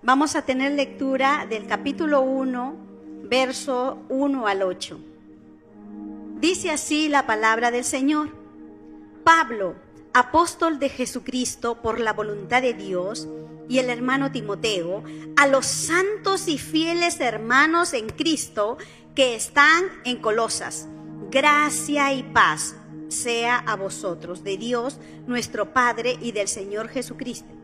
Vamos a tener lectura del capítulo 1, verso 1 al 8. Dice así la palabra del Señor. Pablo, apóstol de Jesucristo por la voluntad de Dios, y el hermano Timoteo, a los santos y fieles hermanos en Cristo que están en Colosas. Gracia y paz sea a vosotros, de Dios nuestro Padre y del Señor Jesucristo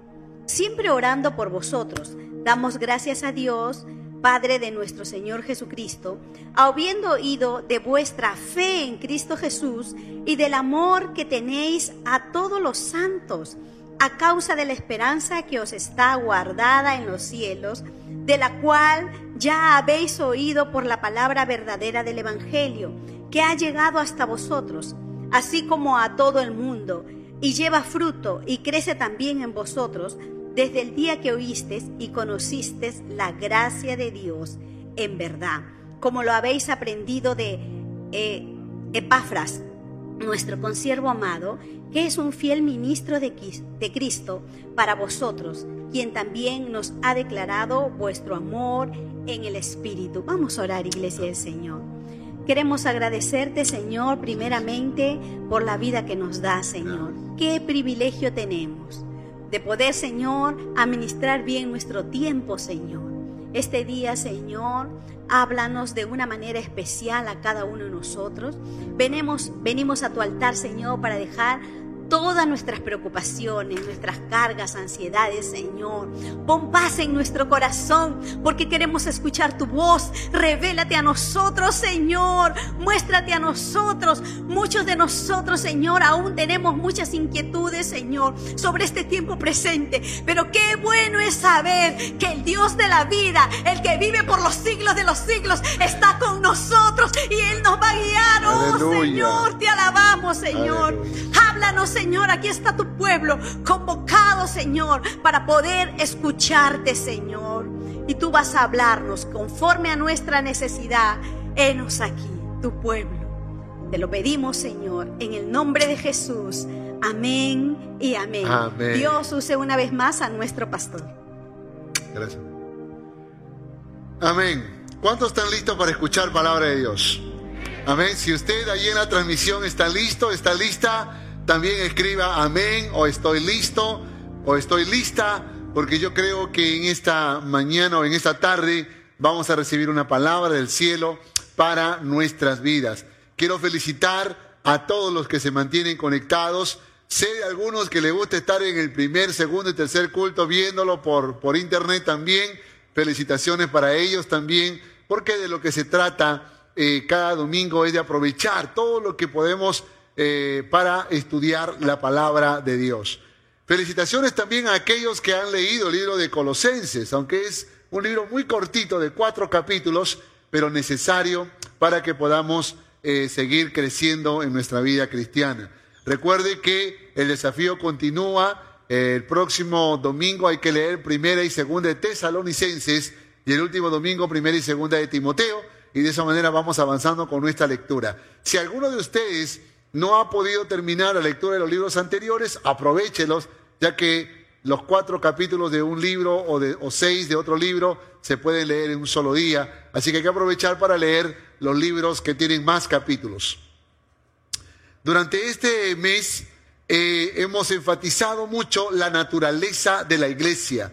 siempre orando por vosotros. Damos gracias a Dios, Padre de nuestro Señor Jesucristo, habiendo oído de vuestra fe en Cristo Jesús y del amor que tenéis a todos los santos, a causa de la esperanza que os está guardada en los cielos, de la cual ya habéis oído por la palabra verdadera del Evangelio, que ha llegado hasta vosotros, así como a todo el mundo, y lleva fruto y crece también en vosotros, desde el día que oísteis y conocisteis la gracia de Dios en verdad, como lo habéis aprendido de eh, Epafras, nuestro consiervo amado, que es un fiel ministro de, de Cristo para vosotros, quien también nos ha declarado vuestro amor en el Espíritu. Vamos a orar, Iglesia del Señor. Queremos agradecerte, Señor, primeramente por la vida que nos da, Señor. Qué privilegio tenemos de poder, Señor, administrar bien nuestro tiempo, Señor. Este día, Señor, háblanos de una manera especial a cada uno de nosotros. Venimos, venimos a tu altar, Señor, para dejar todas nuestras preocupaciones, nuestras cargas, ansiedades, Señor. Pon paz en nuestro corazón porque queremos escuchar tu voz. Revélate a nosotros, Señor. Muéstrate a nosotros. Muchos de nosotros, Señor, aún tenemos muchas inquietudes, Señor, sobre este tiempo presente. Pero qué bueno es saber que el Dios de la vida, el que vive por los siglos de los siglos, está con nosotros y Él nos va a guiar. Oh, Señor, te alabamos, Señor. Háblanos, Señor, aquí está tu pueblo convocado, Señor, para poder escucharte, Señor. Y tú vas a hablarnos conforme a nuestra necesidad. Henos aquí, tu pueblo. Te lo pedimos, Señor, en el nombre de Jesús. Amén y amén. amén. Dios use una vez más a nuestro pastor. Gracias. Amén. ¿Cuántos están listos para escuchar palabra de Dios? Amén. Si usted ahí en la transmisión está listo, está lista, también escriba amén o estoy listo o estoy lista, porque yo creo que en esta mañana o en esta tarde vamos a recibir una palabra del cielo para nuestras vidas. Quiero felicitar a todos los que se mantienen conectados. Sé de algunos que les gusta estar en el primer, segundo y tercer culto viéndolo por, por internet también. Felicitaciones para ellos también, porque de lo que se trata eh, cada domingo es de aprovechar todo lo que podemos eh, para estudiar la palabra de Dios. Felicitaciones también a aquellos que han leído el libro de Colosenses, aunque es un libro muy cortito de cuatro capítulos, pero necesario para que podamos eh, seguir creciendo en nuestra vida cristiana. Recuerde que el desafío continúa. el próximo domingo hay que leer primera y segunda de Tesalonicenses y el último domingo primera y segunda de Timoteo y de esa manera vamos avanzando con nuestra lectura. Si alguno de ustedes no ha podido terminar la lectura de los libros anteriores, aprovechelos, ya que los cuatro capítulos de un libro o, de, o seis de otro libro se pueden leer en un solo día. Así que hay que aprovechar para leer los libros que tienen más capítulos. Durante este mes eh, hemos enfatizado mucho la naturaleza de la iglesia.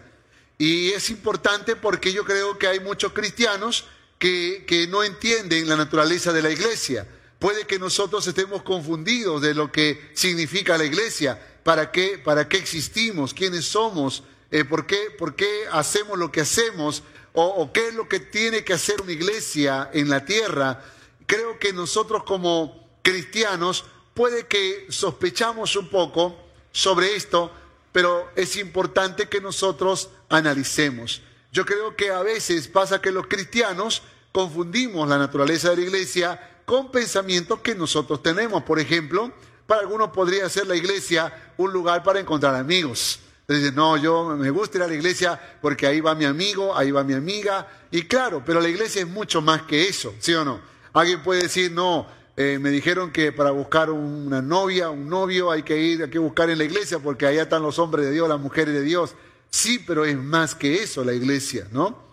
Y es importante porque yo creo que hay muchos cristianos que, que no entienden la naturaleza de la iglesia. Puede que nosotros estemos confundidos de lo que significa la iglesia, para qué, para qué existimos, quiénes somos, eh, por, qué, por, qué, hacemos lo que hacemos o, o qué es lo que tiene que hacer una iglesia en la tierra. Creo que nosotros como cristianos puede que sospechamos un poco sobre esto, pero es importante que nosotros analicemos. Yo creo que a veces pasa que los cristianos confundimos la naturaleza de la iglesia con pensamientos que nosotros tenemos. Por ejemplo, para algunos podría ser la iglesia un lugar para encontrar amigos. Entonces, no, yo me gusta ir a la iglesia porque ahí va mi amigo, ahí va mi amiga. Y claro, pero la iglesia es mucho más que eso, ¿sí o no? Alguien puede decir, no, eh, me dijeron que para buscar una novia, un novio, hay que ir, hay que buscar en la iglesia porque allá están los hombres de Dios, las mujeres de Dios. Sí, pero es más que eso la iglesia, ¿no?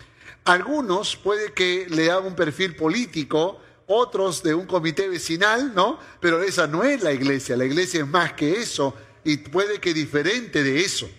Algunos puede que le hagan un perfil político, otros de un comité vecinal, ¿no? Pero esa no es la iglesia, la iglesia es más que eso y puede que diferente de eso.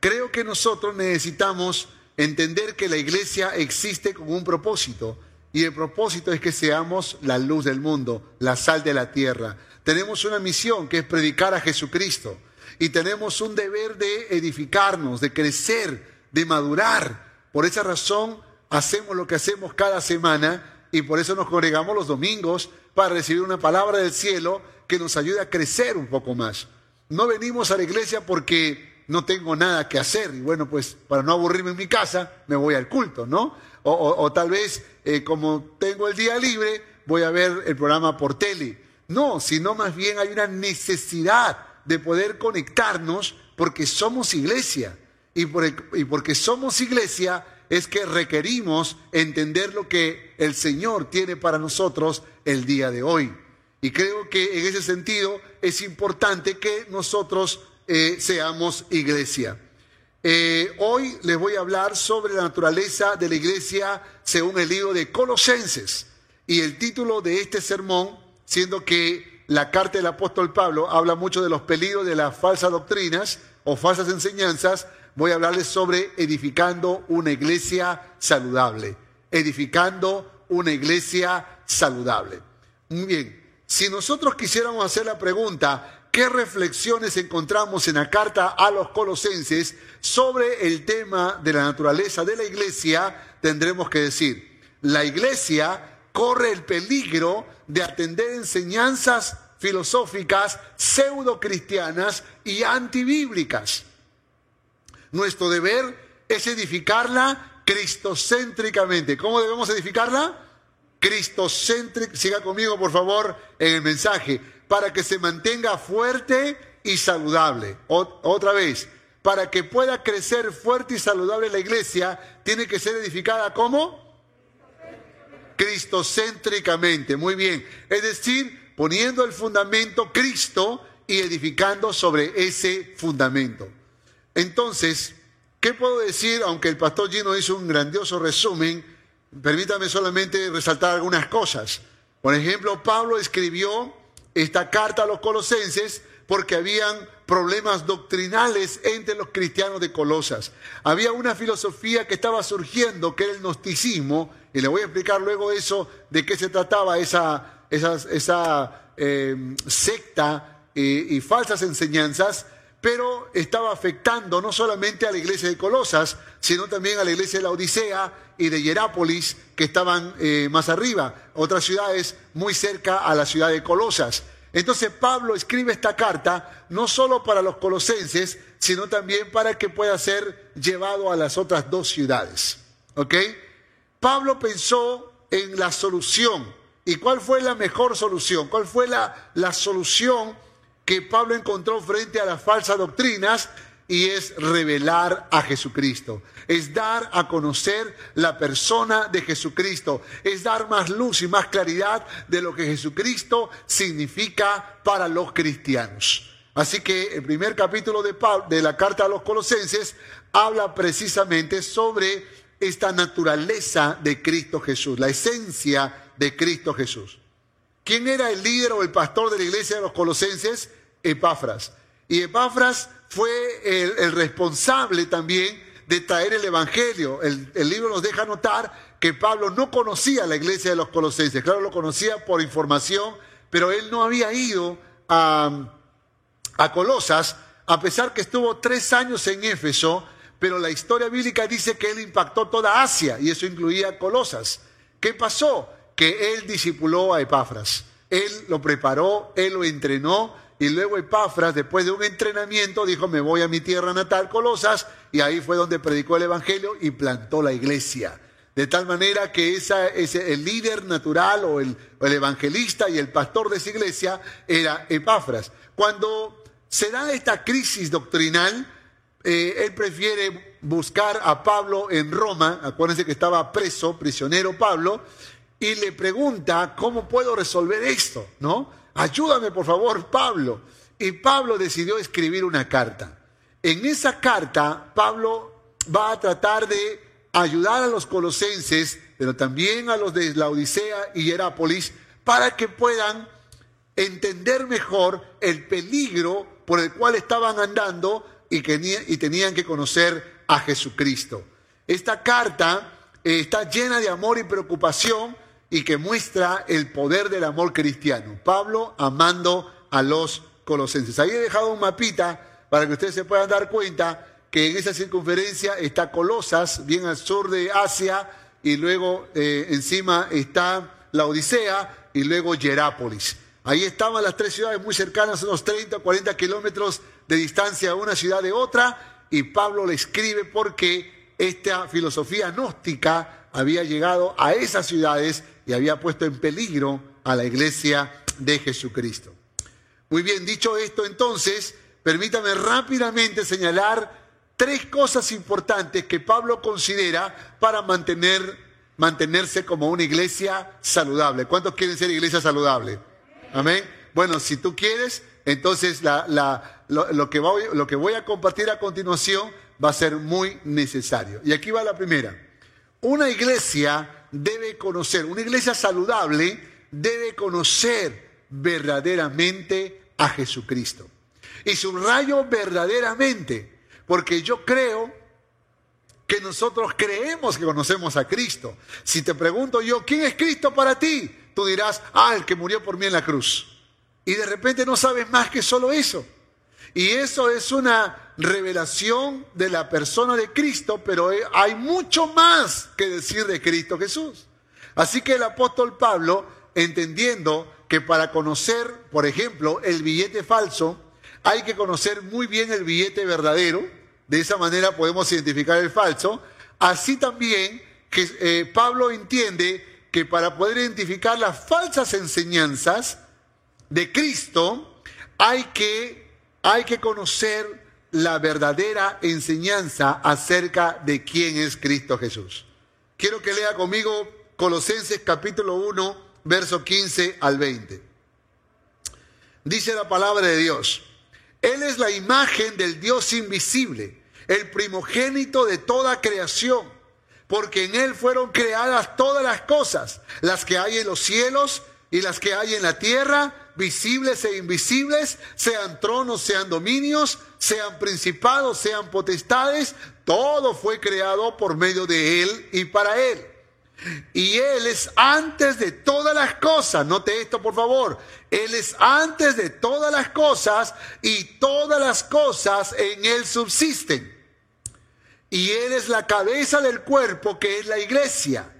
Creo que nosotros necesitamos entender que la iglesia existe con un propósito y el propósito es que seamos la luz del mundo, la sal de la tierra. Tenemos una misión que es predicar a Jesucristo y tenemos un deber de edificarnos, de crecer, de madurar. Por esa razón hacemos lo que hacemos cada semana y por eso nos congregamos los domingos para recibir una palabra del cielo que nos ayude a crecer un poco más. No venimos a la iglesia porque no tengo nada que hacer y bueno, pues para no aburrirme en mi casa me voy al culto, ¿no? O, tal vez eh, como tengo el día libre voy a ver el programa por tele. No, sino más bien hay una necesidad de poder conectarnos porque somos iglesia. Y, y porque somos iglesia es que requerimos entender lo que el Señor tiene para nosotros el día de hoy. Y creo que en ese sentido es importante que nosotros eh, seamos iglesia. Eh, hoy les voy a hablar sobre la naturaleza de la iglesia según el libro de Colosenses. Y el título de este sermón, siendo que la carta del apóstol Pablo habla mucho de los peligros de las falsas doctrinas o falsas enseñanzas, voy a hablarles sobre edificando una iglesia saludable. Edificando una iglesia saludable. Muy bien, si nosotros quisiéramos hacer la pregunta, qué reflexiones encontramos en la carta a los colosenses sobre el tema de la naturaleza de la iglesia, tendremos que decir, la iglesia corre el peligro de atender enseñanzas filosóficas pseudo cristianas y antibíblicas. Nuestro deber es edificarla cristocéntricamente. ¿Cómo debemos edificarla? Cristocéntrica. Siga conmigo, por favor, en el mensaje para que se mantenga fuerte y saludable. otra vez, para que pueda crecer fuerte y saludable la iglesia, tiene que ser edificada como cristocéntricamente. Muy bien. Es decir, poniendo el fundamento Cristo y edificando sobre ese fundamento. Entonces, ¿qué puedo decir? Aunque el pastor Gino hizo un grandioso resumen, permítame solamente resaltar algunas cosas. Por ejemplo, Pablo escribió esta carta a los colosenses porque habían problemas doctrinales entre los cristianos de Colosas. Había una filosofía que estaba surgiendo, que era el gnosticismo, y le voy a explicar luego eso, de qué se trataba esa, eh, secta eh, y falsas enseñanzas, pero estaba afectando no solamente a la iglesia de Colosas, sino también a la iglesia de la Odisea y de Hierápolis, que estaban eh, más arriba, otras ciudades muy cerca a la ciudad de Colosas. Entonces Pablo escribe esta carta no solo para los colosenses, sino también para que pueda ser llevado a las otras dos ciudades. ¿Ok? Pablo pensó en la solución. ¿Y cuál fue la mejor solución? ¿Cuál fue la, la solución que Pablo encontró frente a las falsas doctrinas? y es revelar a Jesucristo, es dar a conocer la persona de Jesucristo, es dar más luz y más claridad de lo que Jesucristo significa para los cristianos. Así que el primer capítulo de, de la carta a los colosenses habla precisamente sobre esta naturaleza de Cristo Jesús, la esencia de Cristo Jesús. ¿Quién era el líder o el pastor de la iglesia de los colosenses? Epafras. Y Epafras fue el, responsable también de traer el Evangelio. El, libro nos deja notar que Pablo no conocía la iglesia de los colosenses. Claro, lo conocía por información, pero él no había ido a, a Colosas, a pesar que estuvo tres años en Éfeso, pero la historia bíblica dice que él impactó toda Asia y eso incluía Colosas. ¿Qué pasó? Que él discipuló a Epafras. Él lo preparó, él lo entrenó y luego Epafras, después de un entrenamiento, dijo, me voy a mi tierra natal, Colosas, y ahí fue donde predicó el Evangelio y plantó la iglesia. De tal manera que esa, ese, el líder natural o el, el evangelista y el pastor de esa iglesia era Epafras. Cuando se da esta crisis doctrinal, eh, él prefiere buscar a Pablo en Roma, acuérdense que estaba preso, prisionero Pablo, y le pregunta, ¿cómo puedo resolver esto? ¿No? Ayúdame por favor, Pablo. Y Pablo decidió escribir una carta. En esa carta, Pablo va a tratar de ayudar a los colosenses, pero también a los de la Odisea y Herápolis, para que puedan entender mejor el peligro por el cual estaban andando y, que, y tenían que conocer a Jesucristo. Esta carta eh, está llena de amor y preocupación y que muestra el poder del amor cristiano. Pablo amando a los colosenses. Ahí he dejado un mapita para que ustedes se puedan dar cuenta que en esa circunferencia está Colosas, bien al sur de Asia, y luego eh, encima está la Odisea y luego Jerápolis. Ahí estaban las tres ciudades muy cercanas, unos 30 o 40 kilómetros de distancia una ciudad de otra, y Pablo le escribe porque esta filosofía gnóstica había llegado a esas ciudades y había puesto en peligro a la iglesia de Jesucristo. Muy bien, dicho esto entonces, permítame rápidamente señalar tres cosas importantes que Pablo considera para mantener, mantenerse como una iglesia saludable. ¿Cuántos quieren ser iglesia saludable? Amén. Bueno, si tú quieres, entonces lo, que voy, lo que voy a compartir a continuación va a ser muy necesario. Y aquí va la primera. Una iglesia debe conocer, una iglesia saludable debe conocer verdaderamente a Jesucristo. Y subrayo verdaderamente, porque yo creo que nosotros creemos que conocemos a Cristo. Si te pregunto yo, ¿quién es Cristo para ti? Tú dirás, ah, el que murió por mí en la cruz. Y de repente no sabes más que solo eso. Y eso es una revelación de la persona de Cristo, pero hay mucho más que decir de Cristo Jesús. Así que el apóstol Pablo, entendiendo que para conocer, por ejemplo, el billete falso, hay que conocer muy bien el billete verdadero, de esa manera podemos identificar el falso. Así también que eh, Pablo entiende que para poder identificar las falsas enseñanzas de Cristo, hay que, hay que conocer la verdadera enseñanza acerca de quién es Cristo Jesús. Quiero que lea conmigo Colosenses capítulo 1, verso 15 al 20. Dice la palabra de Dios, Él es la imagen del Dios invisible el primogénito de toda creación, porque en Él fueron creadas todas las cosas, las que hay en los cielos y las que hay en la tierra, visibles e invisibles, sean tronos, sean dominios, sean principados, sean potestades, todo fue creado por medio de Él y para Él. Y Él es antes de todas las cosas, note esto por favor, Él es antes de todas las cosas y todas las cosas en Él subsisten y Él es la cabeza del cuerpo que es la iglesia.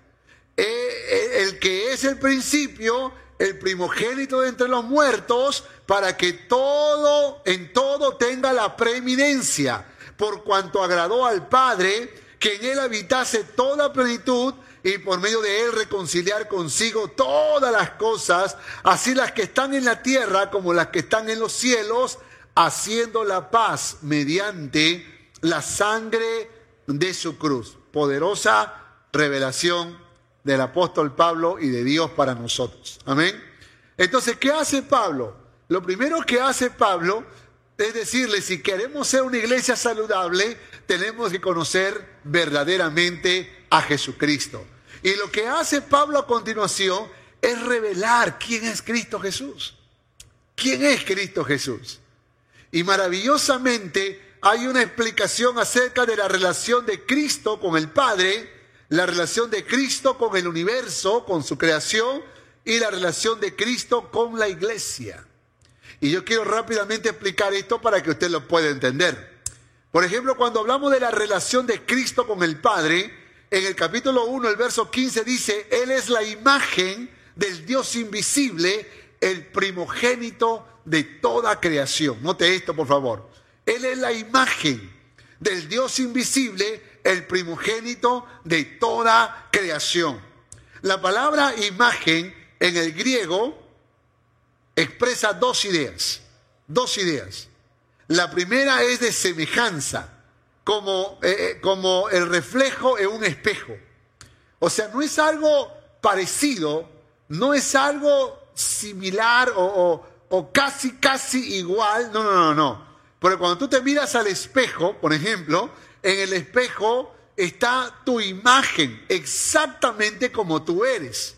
Eh, el que es el principio, el primogénito de entre los muertos, para que todo, en todo tenga la preeminencia, por cuanto agradó al Padre que en Él habitase toda plenitud y por medio de Él reconciliar consigo todas las cosas, así las que están en la tierra como las que están en los cielos, haciendo la paz mediante la sangre de su cruz. Poderosa revelación del apóstol Pablo y de Dios para nosotros. Amén. Entonces, ¿qué hace Pablo? Lo primero que hace Pablo es decirle, si queremos ser una iglesia saludable, tenemos que conocer verdaderamente a Jesucristo. Y lo que hace Pablo a continuación es revelar quién es Cristo Jesús. ¿Quién es Cristo Jesús? Y maravillosamente hay una explicación acerca de la relación de Cristo con el Padre, la relación de Cristo con el universo, con su creación, y la relación de Cristo con la iglesia. Y yo quiero rápidamente explicar esto para que usted lo pueda entender. Por ejemplo, cuando hablamos de la relación de Cristo con el Padre, en el capítulo 1, el verso 15 dice, Él es la imagen del Dios invisible, el primogénito de toda creación. Note esto, por favor. Él es la imagen del Dios invisible, el primogénito de toda creación. La palabra imagen en el griego expresa dos ideas, dos ideas. La primera es de semejanza, como, eh, eh, como el reflejo en un espejo. O sea, no es algo parecido, no es algo similar o, o casi, casi igual, no, no, no, no. Porque cuando tú te miras al espejo, por ejemplo, en el espejo está tu imagen exactamente como tú eres.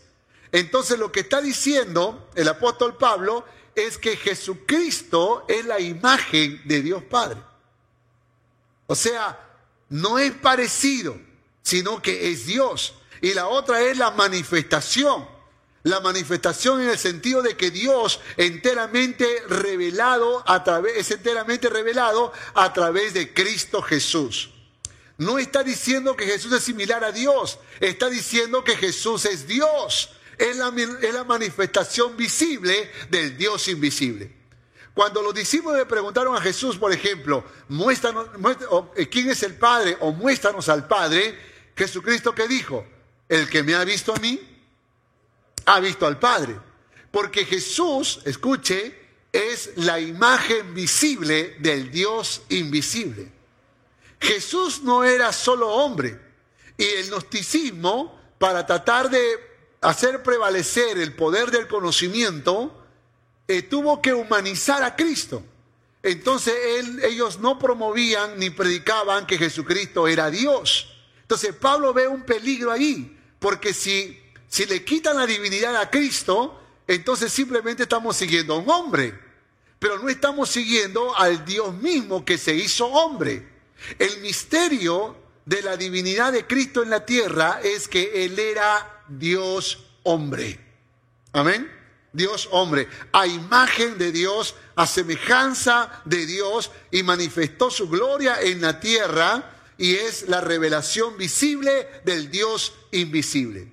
Entonces lo que está diciendo el apóstol Pablo es que Jesucristo es la imagen de Dios Padre. O sea, no es parecido, sino que es Dios. Y la otra es la manifestación. La manifestación en el sentido de que Dios enteramente revelado a través, es enteramente revelado a través de Cristo Jesús. No está diciendo que Jesús es similar a Dios, está diciendo que Jesús es Dios. Es la, es la manifestación visible del Dios invisible. Cuando los discípulos le preguntaron a Jesús, por ejemplo, muéstranos, eh, quién es el Padre o muéstranos al Padre, Jesucristo que dijo, el que me ha visto a mí, ha visto al Padre. Porque Jesús, escuche, es la imagen visible del Dios invisible. Jesús no era solo hombre. Y el gnosticismo, para tratar de hacer prevalecer el poder del conocimiento, eh, tuvo que humanizar a Cristo. Entonces ellos no promovían ni predicaban que Jesucristo era Dios. Entonces Pablo ve un peligro ahí, porque si si le quitan la divinidad a Cristo, entonces simplemente estamos siguiendo a un hombre, pero no estamos siguiendo al Dios mismo que se hizo hombre. El misterio de la divinidad de Cristo en la tierra es que Él era Dios hombre. Amén. Dios hombre, a imagen de Dios, a semejanza de Dios, y manifestó su gloria en la tierra, y es la revelación visible del Dios invisible.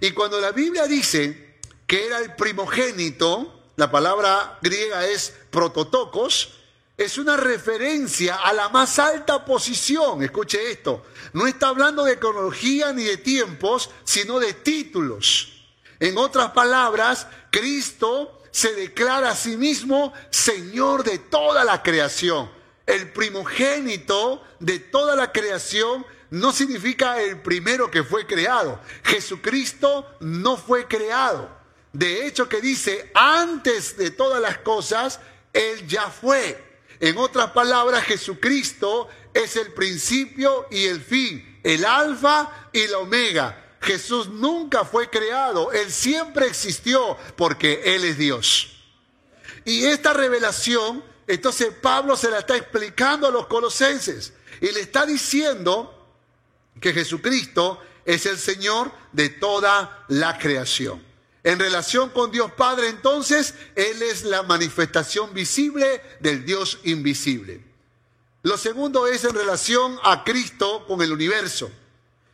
Y cuando la Biblia dice que era el primogénito, la palabra griega es prototocos, es una referencia a la más alta posición. Escuche esto. No está hablando de cronología ni de tiempos, sino de títulos. En otras palabras, Cristo se declara a sí mismo Señor de toda la creación, el primogénito de toda la creación no significa el primero que fue creado. Jesucristo no fue creado. De hecho que dice, antes de todas las cosas, Él ya fue. En otras palabras, Jesucristo es el principio y el fin, el alfa y la omega. Jesús nunca fue creado, Él siempre existió porque Él es Dios. Y esta revelación, entonces Pablo se la está explicando a los colosenses y le está diciendo que Jesucristo es el Señor de toda la creación. En relación con Dios Padre, entonces, Él es la manifestación visible del Dios invisible. Lo segundo es en relación a Cristo con el universo.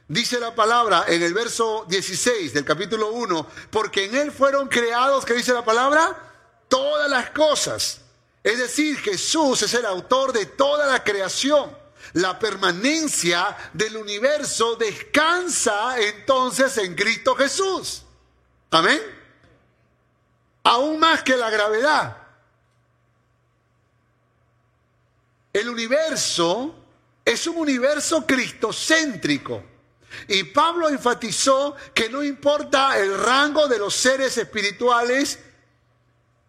Dice la palabra en el verso 16 del capítulo 1, porque en Él fueron creados, ¿qué dice la palabra? Todas las cosas. Es decir, Jesús es el autor de toda la creación la permanencia del universo descansa entonces en Cristo Jesús. Amén. Aún más que la gravedad. El universo es un universo cristocéntrico. Y Pablo enfatizó que no importa el rango de los seres espirituales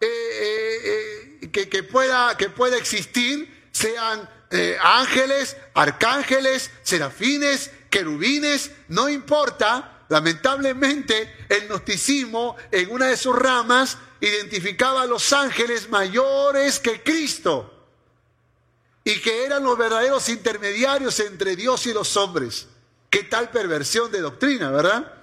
eh, eh, eh, que, pueda, que pueda existir, sean ángeles, arcángeles, serafines, querubines, no importa. Lamentablemente, el gnosticismo en una de sus ramas identificaba a los ángeles mayores que Cristo y que eran los verdaderos intermediarios entre Dios y los hombres. Qué tal perversión de doctrina, ¿verdad?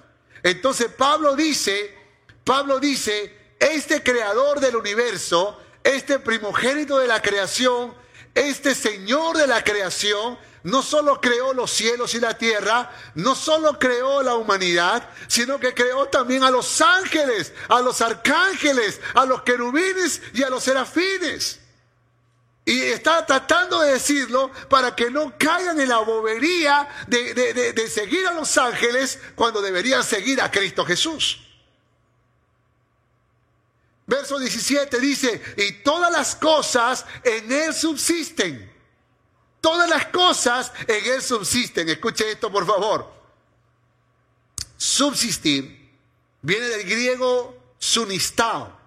Entonces Pablo dice, Pablo dice, este creador del universo, este primogénito de la creación, este Señor de la creación no solo creó los cielos y la tierra, no solo creó la humanidad, sino que creó también a los ángeles, a los arcángeles, a los querubines y a los serafines. Y está tratando de decirlo para que no caigan en la bobería de, de, seguir a los ángeles cuando deberían seguir a Cristo Jesús. Verso 17 dice, y todas las cosas en Él subsisten Todas las cosas en Él subsisten. Escuche esto, por favor. Subsistir viene del griego sunistao,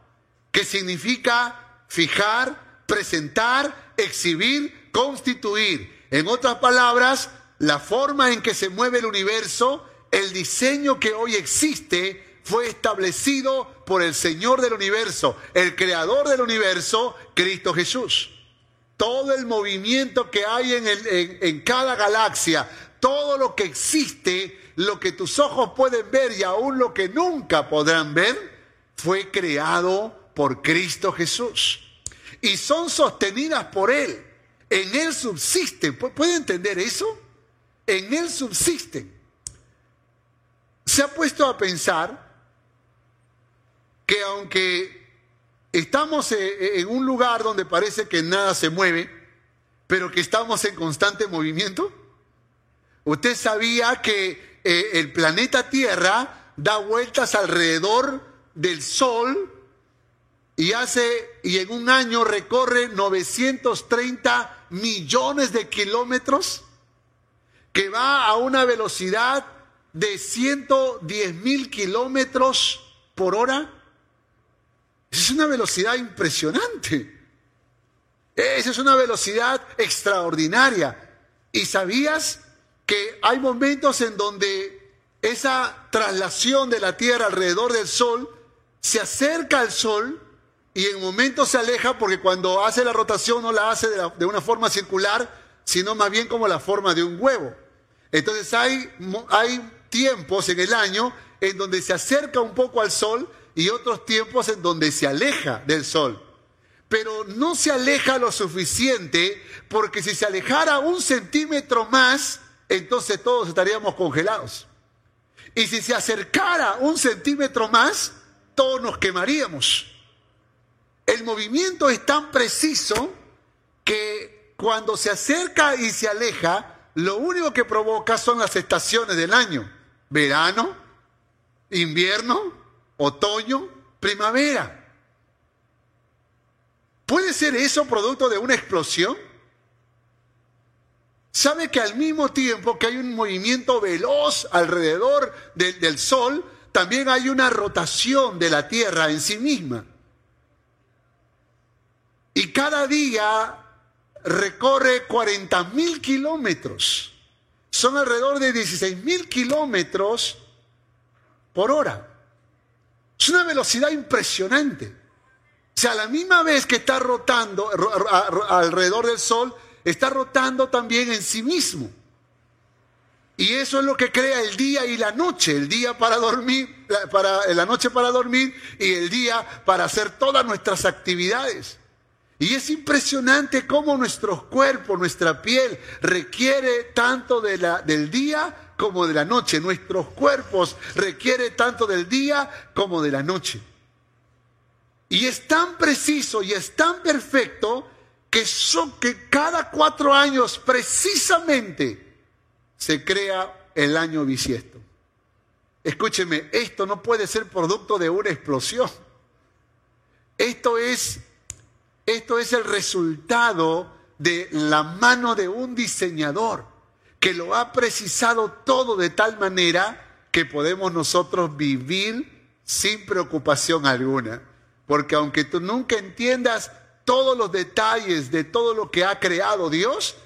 que significa fijar, presentar, exhibir, constituir. En otras palabras, la forma en que se mueve el universo, el diseño que hoy existe, fue establecido por el Señor del universo, el creador del universo, Cristo Jesús todo el movimiento que hay en, en, cada galaxia, todo lo que existe, lo que tus ojos pueden ver y aún lo que nunca podrán ver, fue creado por Cristo Jesús. Y son sostenidas por Él. En Él subsisten. ¿Puede entender eso? En Él subsisten. Se ha puesto a pensar que aunque Estamos eh, eh, en un lugar donde parece que nada se mueve, pero que estamos en constante movimiento. Usted sabía que eh, el planeta Tierra da vueltas alrededor del Sol y hace y en un año recorre 930 millones de kilómetros, que va a una velocidad de 110 mil kilómetros por hora. Es una velocidad impresionante. Esa es una velocidad extraordinaria. ¿Y sabías que hay momentos en donde esa traslación de la Tierra alrededor del Sol se acerca al Sol y en momentos se aleja porque cuando hace la rotación no la hace de, una forma circular, sino más bien como la forma de un huevo. Entonces hay, hay tiempos en el año en donde se acerca un poco al Sol y otros tiempos en donde se aleja del sol. Pero no se aleja lo suficiente porque si se alejara un centímetro más, entonces todos estaríamos congelados. Y si se acercara un centímetro más, todos nos quemaríamos. El movimiento es tan preciso que cuando se acerca y se aleja, lo único que provoca son las estaciones del año. Verano, invierno, otoño, primavera. ¿Puede ser eso producto de una explosión? ¿Sabe que al mismo tiempo que hay un movimiento veloz alrededor del Sol, también hay una rotación de la Tierra en sí misma? Y cada día recorre 40 mil kilómetros. Son alrededor de 16 mil kilómetros por hora. Es una velocidad impresionante. O sea, a la misma vez que está rotando alrededor del Sol, está rotando también en sí mismo. Y eso es lo que crea el día y la noche, el día para dormir, para la noche para dormir y el día para hacer todas nuestras actividades. Y es impresionante cómo nuestros cuerpos, nuestra piel requiere tanto de la, del día como de la noche. Nuestros cuerpos requiere tanto del día como de la noche. Y es tan preciso y es tan perfecto que, son, que cada cuatro años precisamente se crea el año bisiesto. Escúcheme, esto no puede ser producto de una explosión. Esto es, esto es el resultado de la mano de un diseñador que lo ha precisado todo de tal manera que podemos nosotros vivir sin preocupación alguna. Porque aunque tú nunca entiendas todos los detalles de todo lo que ha creado Dios,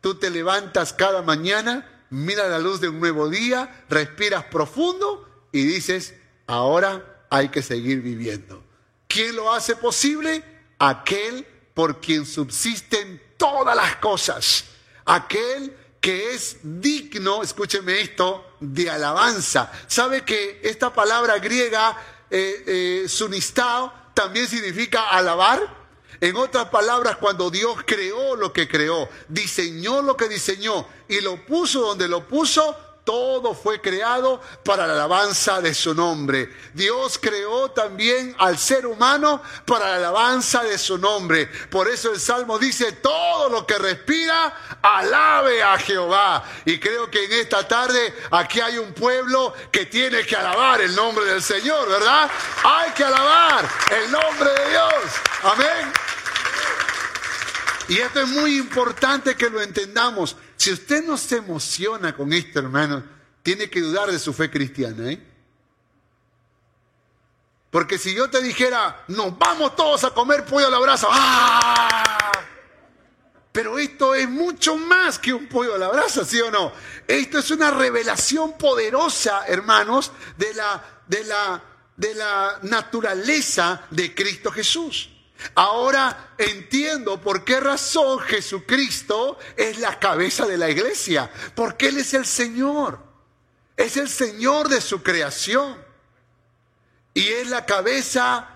tú te levantas cada mañana, mira la luz de un nuevo día, respiras profundo y dices, ahora hay que seguir viviendo. ¿Quién lo hace posible? Aquel por quien subsisten todas las cosas. Aquel que es digno, escúcheme esto, de alabanza. ¿Sabe que esta palabra griega, eh, eh, sunistao, también significa alabar? En otras palabras, cuando Dios creó lo que creó, diseñó lo que diseñó y lo puso donde lo puso, todo fue creado para la alabanza de su nombre. Dios creó también al ser humano para la alabanza de su nombre. Por eso el Salmo dice, todo lo que respira, alabe a Jehová. Y creo que en esta tarde aquí hay un pueblo que tiene que alabar el nombre del Señor, ¿verdad? Hay que alabar el nombre de Dios. Amén. Y esto es muy importante que lo entendamos. Si usted no se emociona con esto, hermano, tiene que dudar de su fe cristiana. ¿eh? Porque si yo te dijera, nos vamos todos a comer pollo a la brasa, ¡ah! Pero esto es mucho más que un pollo a la brasa, ¿sí o no? Esto es una revelación poderosa, hermanos, de la, de la, de la naturaleza de Cristo Jesús. Ahora entiendo por qué razón Jesucristo es la cabeza de la iglesia, porque Él es el Señor, es el Señor de su creación y es la cabeza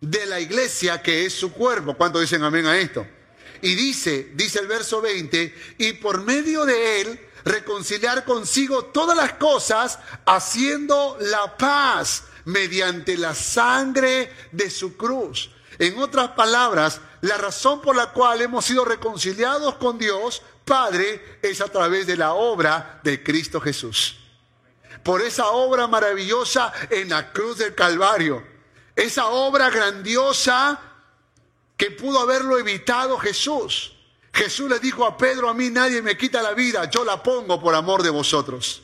de la iglesia que es su cuerpo. ¿Cuántos dicen amén a esto? Y dice, dice el verso 20, y por medio de Él reconciliar consigo todas las cosas, haciendo la paz mediante la sangre de su cruz en otras palabras, la razón por la cual hemos sido reconciliados con Dios, Padre, es a través de la obra de Cristo Jesús. Por esa obra maravillosa en la cruz del Calvario. Esa obra grandiosa que pudo haberlo evitado Jesús. Jesús le dijo a Pedro, a mí nadie me quita la vida, yo la pongo por amor de vosotros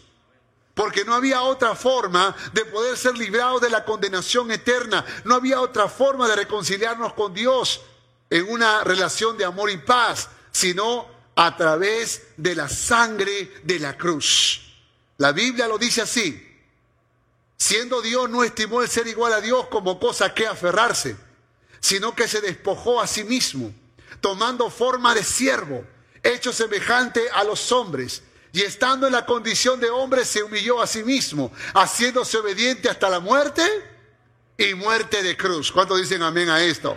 porque no había otra forma de poder ser librados de la condenación eterna, no había otra forma de reconciliarnos con Dios en una relación de amor y paz, sino a través de la sangre de la cruz. La Biblia lo dice así, siendo Dios no estimó el ser igual a Dios como cosa que aferrarse, sino que se despojó a sí mismo, tomando forma de siervo, hecho semejante a los hombres y estando en la condición de hombre se humilló a sí mismo, haciéndose obediente hasta la muerte y muerte de cruz. ¿Cuántos dicen amén a esto?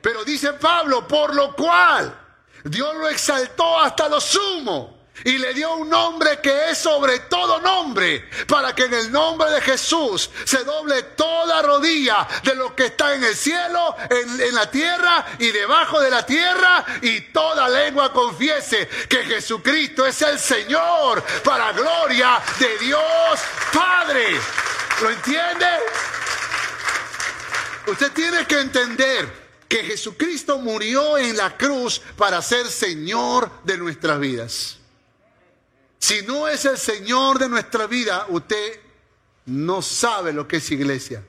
Pero dice Pablo, por lo cual Dios lo exaltó hasta lo sumo y le dio un nombre que es sobre todo nombre, para que en el nombre de Jesús se doble toda rodilla de lo que está en el cielo, en, la tierra y debajo de la tierra, y toda lengua confiese que Jesucristo es el Señor, para gloria de Dios Padre. ¿Lo entiende? Usted tiene que entender que Jesucristo murió en la cruz para ser Señor de nuestras vidas. Si no es el Señor de nuestra vida, usted no sabe lo que es iglesia.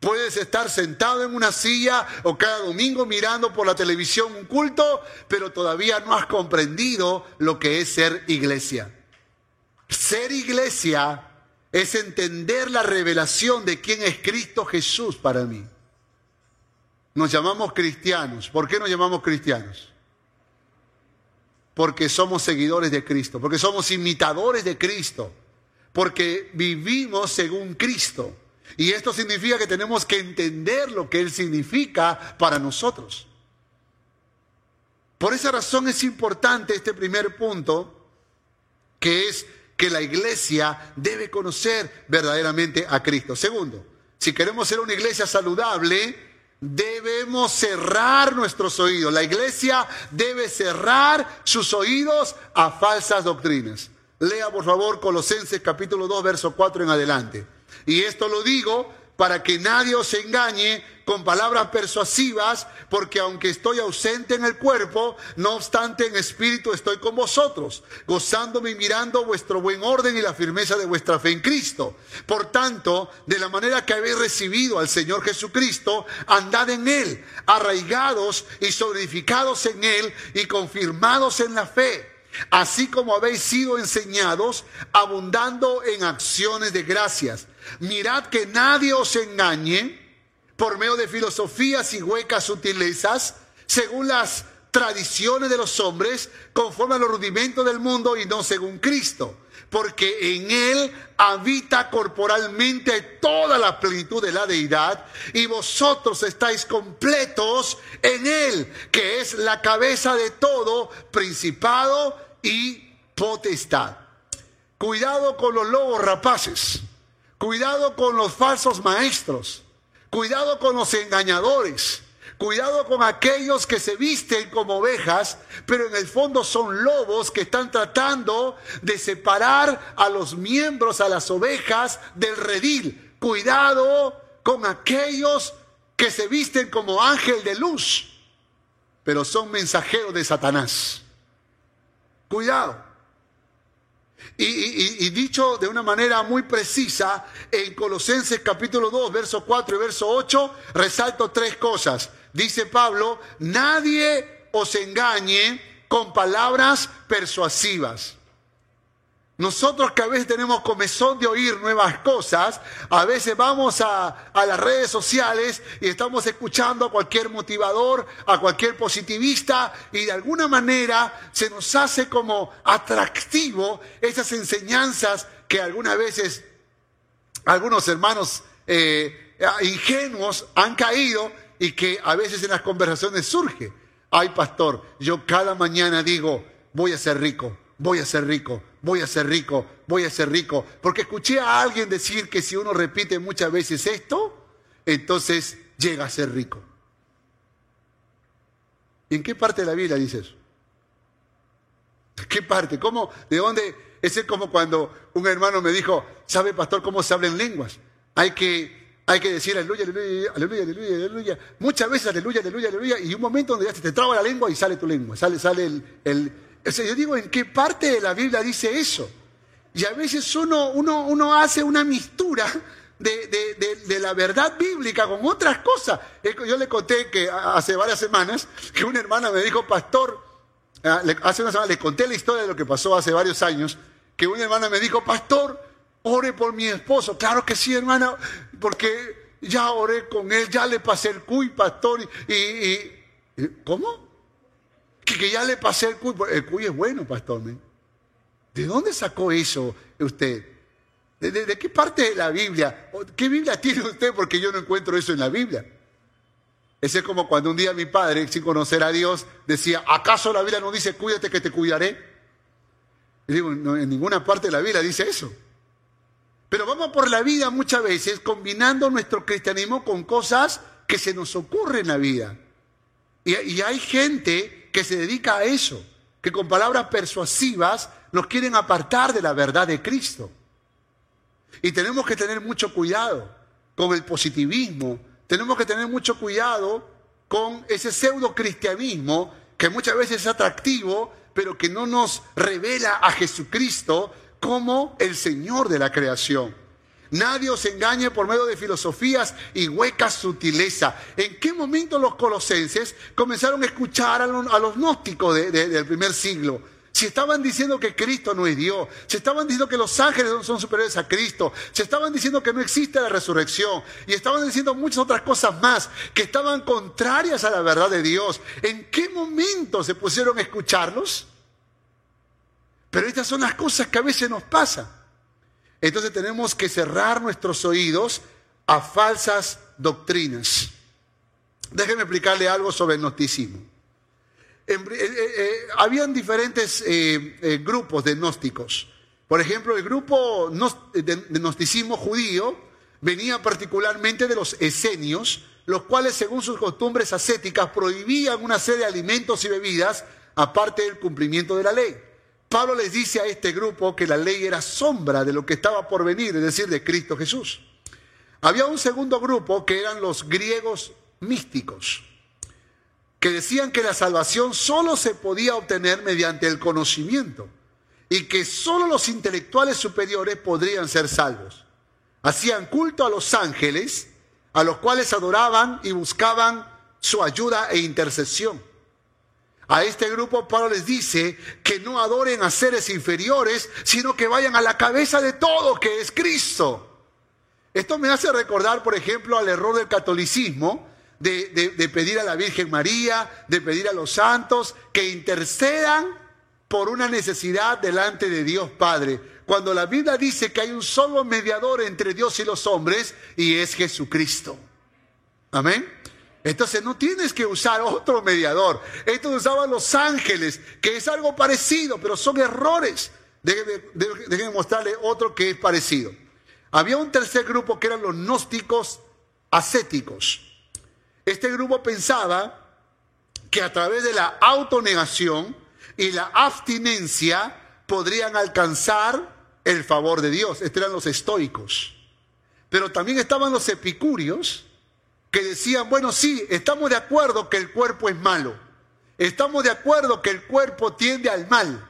Puedes estar sentado en una silla o cada domingo mirando por la televisión un culto, pero todavía no has comprendido lo que es ser iglesia. Ser iglesia es entender la revelación de quién es Cristo Jesús para mí. Nos llamamos cristianos. ¿Por qué nos llamamos cristianos? Porque somos seguidores de Cristo, porque somos imitadores de Cristo, porque vivimos según Cristo. Y esto significa que tenemos que entender lo que Él significa para nosotros. Por esa razón es importante este primer punto, que es que la iglesia debe conocer verdaderamente a Cristo. Segundo, si queremos ser una iglesia saludable, Debemos cerrar nuestros oídos. La iglesia debe cerrar sus oídos a falsas doctrinas. Lea por favor Colosenses capítulo 2, verso 4 en adelante. Y esto lo digo para que nadie os engañe con palabras persuasivas, porque aunque estoy ausente en el cuerpo, no obstante en espíritu estoy con vosotros, gozándome y mirando vuestro buen orden y la firmeza de vuestra fe en Cristo. Por tanto, de la manera que habéis recibido al Señor Jesucristo, andad en Él, arraigados y solidificados en Él y confirmados en la fe así como habéis sido enseñados, abundando en acciones de gracias. Mirad que nadie os engañe por medio de filosofías y huecas sutilezas, según las tradiciones de los hombres, conforme a los rudimentos del mundo y no según Cristo. Porque en Él habita corporalmente toda la plenitud de la deidad y vosotros estáis completos en Él, que es la cabeza de todo principado y potestad. Cuidado con los lobos rapaces. Cuidado con los falsos maestros. Cuidado con los engañadores. Cuidado con aquellos que se visten como ovejas, pero en el fondo son lobos que están tratando de separar a los miembros, a las ovejas del redil. Cuidado con aquellos que se visten como ángel de luz, pero son mensajeros de Satanás. Cuidado. Y, dicho de una manera muy precisa, en Colosenses capítulo 2, verso 4 y verso 8, resalto tres cosas. Dice Pablo, nadie os engañe con palabras persuasivas. Nosotros que a veces tenemos comezón de oír nuevas cosas, a veces vamos a, las redes sociales y estamos escuchando a cualquier motivador, a cualquier positivista y de alguna manera se nos hace como atractivo esas enseñanzas que algunas veces algunos hermanos eh, ingenuos han caído y que a veces en las conversaciones surge. Ay pastor, yo cada mañana digo, voy a ser rico, voy a ser rico, voy a ser rico, voy a ser rico. Porque escuché a alguien decir que si uno repite muchas veces esto, entonces llega a ser rico. ¿En qué parte de la Biblia dice eso? ¿Qué parte? ¿Cómo? ¿De dónde? Ese es como cuando un hermano me dijo, ¿sabe, pastor, cómo se habla en lenguas? Hay que, hay que decir aleluya, aleluya, aleluya, aleluya, aleluya. Muchas veces aleluya, aleluya, aleluya. Y un momento donde ya se te traba la lengua y sale tu lengua, sale, sale el yo digo, ¿en qué parte de la Biblia dice eso? Y a veces uno, uno, uno hace una mistura de, la verdad bíblica con otras cosas. Yo le conté que hace varias semanas que una hermana me dijo, pastor, ah, hace una semana le conté la historia de lo que pasó hace varios años, que una hermana me dijo, pastor, ore por mi esposo. Claro que sí, hermana, porque ya oré con él, ya le pasé el cuy, pastor. y, y ¿Cómo? Que, ya le pasé el cuy. El cuy es bueno, pastor. ¿De dónde sacó eso usted? ¿De, qué parte de la Biblia? ¿Qué Biblia tiene usted? Porque yo no encuentro eso en la Biblia. Ese es como cuando un día mi padre, sin conocer a Dios, decía, ¿acaso la Biblia no dice cuídate que te cuidaré? Y digo, en ninguna parte de la Biblia dice eso. Pero vamos por la vida muchas veces combinando nuestro cristianismo con cosas que se nos ocurren en la vida. y hay gente que se dedica a eso, que con palabras persuasivas nos quieren apartar de la verdad de Cristo. Y tenemos que tener mucho cuidado con el positivismo, tenemos que tener mucho cuidado con ese pseudo cristianismo que muchas veces es atractivo, pero que no nos revela a Jesucristo como el Señor de la creación. Nadie os engañe por medio de filosofías y huecas sutileza. ¿En qué momento los colosenses comenzaron a escuchar a los, gnósticos del primer siglo? Si estaban diciendo que Cristo no es Dios, si estaban diciendo que los ángeles son superiores a Cristo, si estaban diciendo que no existe la resurrección y estaban diciendo muchas otras cosas más que estaban contrarias a la verdad de Dios, ¿en qué momento se pusieron a escucharlos? Pero estas son las cosas que a veces nos pasan. Entonces tenemos que cerrar nuestros oídos a falsas doctrinas. Déjenme explicarle algo sobre el gnosticismo. Eh, eh, eh, habían diferentes grupos de gnósticos. Por ejemplo, el grupo de gnosticismo judío venía particularmente de los esenios, los cuales según sus costumbres ascéticas prohibían una serie de alimentos y bebidas aparte del cumplimiento de la ley. Pablo les dice a este grupo que la ley era sombra de lo que estaba por venir, es decir, de Cristo Jesús. Había un segundo grupo que eran los griegos místicos, que decían que la salvación solo se podía obtener mediante el conocimiento y que solo los intelectuales superiores podrían ser salvos. Hacían culto a los ángeles, a los cuales adoraban y buscaban su ayuda e intercesión. A este grupo Pablo les dice que no adoren a seres inferiores, sino que vayan a la cabeza de todo, que es Cristo. Esto me hace recordar, por ejemplo, al error del catolicismo, de, de pedir a la Virgen María, de pedir a los santos que intercedan por una necesidad delante de Dios Padre. Cuando la Biblia dice que hay un solo mediador entre Dios y los hombres y es Jesucristo. Amén. Entonces no tienes que usar otro mediador. Esto usaban los ángeles, que es algo parecido, pero son errores. Déjenme, mostrarle otro que es parecido. Había un tercer grupo que eran los gnósticos ascéticos. Este grupo pensaba que a través de la autonegación y la abstinencia podrían alcanzar el favor de Dios. Estos eran los estoicos. Pero también estaban los epicúreos que decían, bueno, sí, estamos de acuerdo que el cuerpo es malo. Estamos de acuerdo que el cuerpo tiende al mal.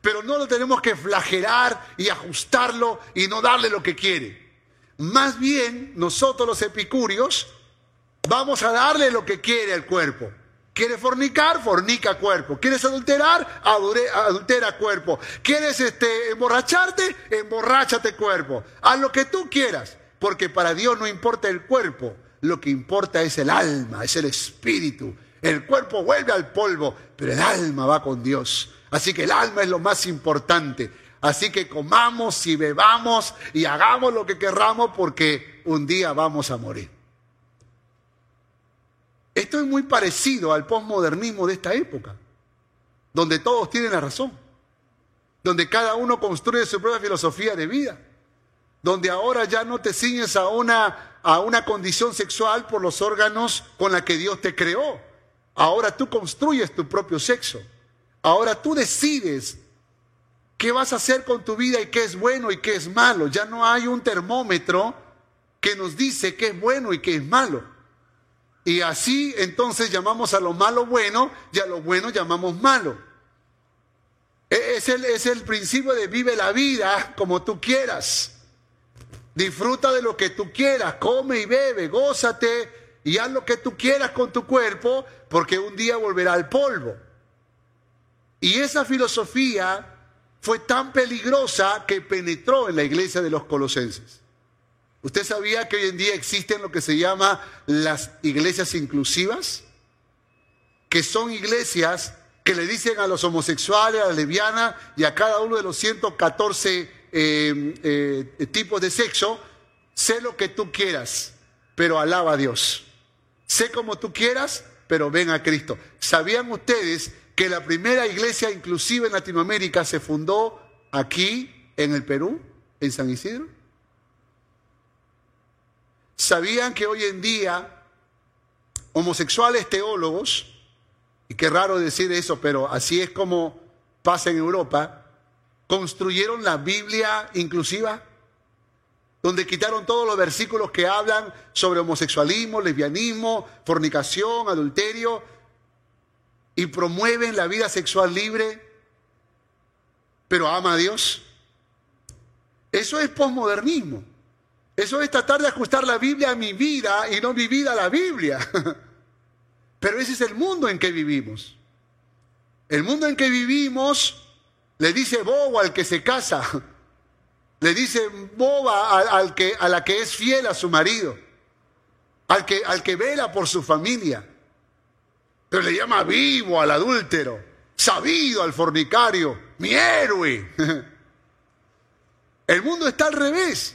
Pero no lo tenemos que flagelar y ajustarlo y no darle lo que quiere. Más bien, nosotros los epicúreos vamos a darle lo que quiere al cuerpo. ¿Quieres fornicar? Fornica cuerpo. ¿Quieres adulterar? adultera cuerpo. ¿Quieres este, emborracharte? Emborráchate cuerpo. Haz lo que tú quieras, porque para Dios no importa el cuerpo, lo que importa es el alma, es el espíritu. El cuerpo vuelve al polvo, pero el alma va con Dios. Así que el alma es lo más importante. Así que comamos y bebamos y hagamos lo que querramos porque un día vamos a morir. Esto es muy parecido al posmodernismo de esta época, donde todos tienen la razón, donde cada uno construye su propia filosofía de vida, donde ahora ya no te ciñes a una, a una condición sexual por los órganos con la que Dios te creó. Ahora tú construyes tu propio sexo. Ahora tú decides qué vas a hacer con tu vida y qué es bueno y qué es malo. Ya no hay un termómetro que nos dice qué es bueno y qué es malo. Y así entonces llamamos a lo malo bueno y a lo bueno llamamos malo. E-, es el, es el principio de vive la vida como tú quieras. Disfruta de lo que tú quieras, come y bebe, gózate y haz lo que tú quieras con tu cuerpo, porque un día volverá al polvo. Y esa filosofía fue tan peligrosa que penetró en la iglesia de los colosenses. ¿Usted sabía que hoy en día existen lo que se llama las iglesias inclusivas? Que son iglesias que le dicen a los homosexuales, a la lesbiana y a cada uno de los 114 eh, eh, tipos de sexo, sé lo que tú quieras, pero alaba a Dios. Sé como tú quieras, pero ven a Cristo. ¿Sabían ustedes que la primera iglesia inclusiva en Latinoamérica se fundó aquí, en el Perú, en San Isidro? ¿Sabían que hoy en día homosexuales teólogos, y qué raro decir eso, pero así es como pasa en Europa, construyeron la Biblia inclusiva? donde quitaron todos los versículos que hablan sobre homosexualismo, lesbianismo, fornicación, adulterio, y promueven la vida sexual libre, pero ama a Dios. Eso es posmodernismo. Eso es tratar de ajustar la Biblia a mi vida y no mi vida a la Biblia. Pero ese es el mundo en que vivimos. El mundo en que vivimos le dice bobo al que se casa. Le dice boba al, que, a la que es fiel a su marido. Al que, al que vela por su familia. Pero le llama vivo al adúltero. Sabido al fornicario. Mi héroe. El mundo está al revés.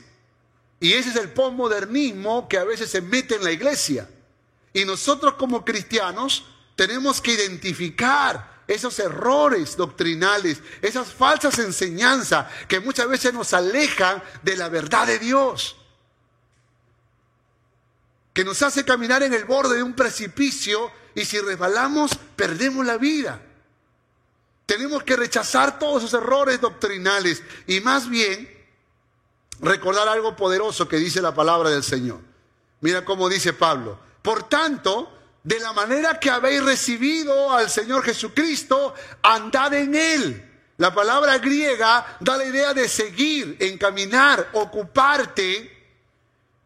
Y ese es el postmodernismo que a veces se mete en la iglesia. Y nosotros como cristianos tenemos que identificar esos errores doctrinales, esas falsas enseñanzas que muchas veces nos alejan de la verdad de Dios. Que nos hace caminar en el borde de un precipicio y si resbalamos perdemos la vida. Tenemos que rechazar todos esos errores doctrinales y más bien recordar algo poderoso que dice la palabra del Señor. Mira cómo dice Pablo. Por tanto, de la manera que habéis recibido al Señor Jesucristo, andad en Él. La palabra griega da la idea de seguir, encaminar, ocuparte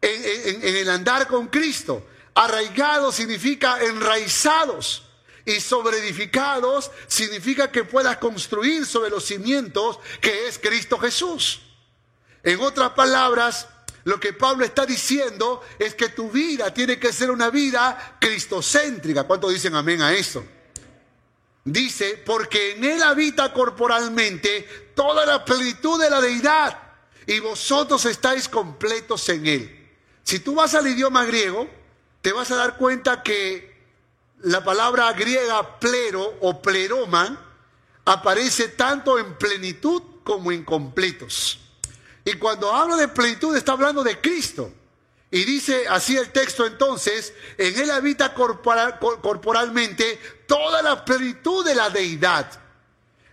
en, el andar con Cristo. Arraigados significa enraizados. Y sobreedificados significa que puedas construir sobre los cimientos que es Cristo Jesús. En otras palabras, lo que Pablo está diciendo es que tu vida tiene que ser una vida cristocéntrica. ¿Cuántos dicen amén a eso? Dice, porque en él habita corporalmente toda la plenitud de la deidad y vosotros estáis completos en él. Si tú vas al idioma griego, te vas a dar cuenta que la palabra griega plero o pleroma aparece tanto en plenitud como en completos. Y cuando habla de plenitud está hablando de Cristo. Y dice así el texto entonces, en él habita corporalmente toda la plenitud de la deidad.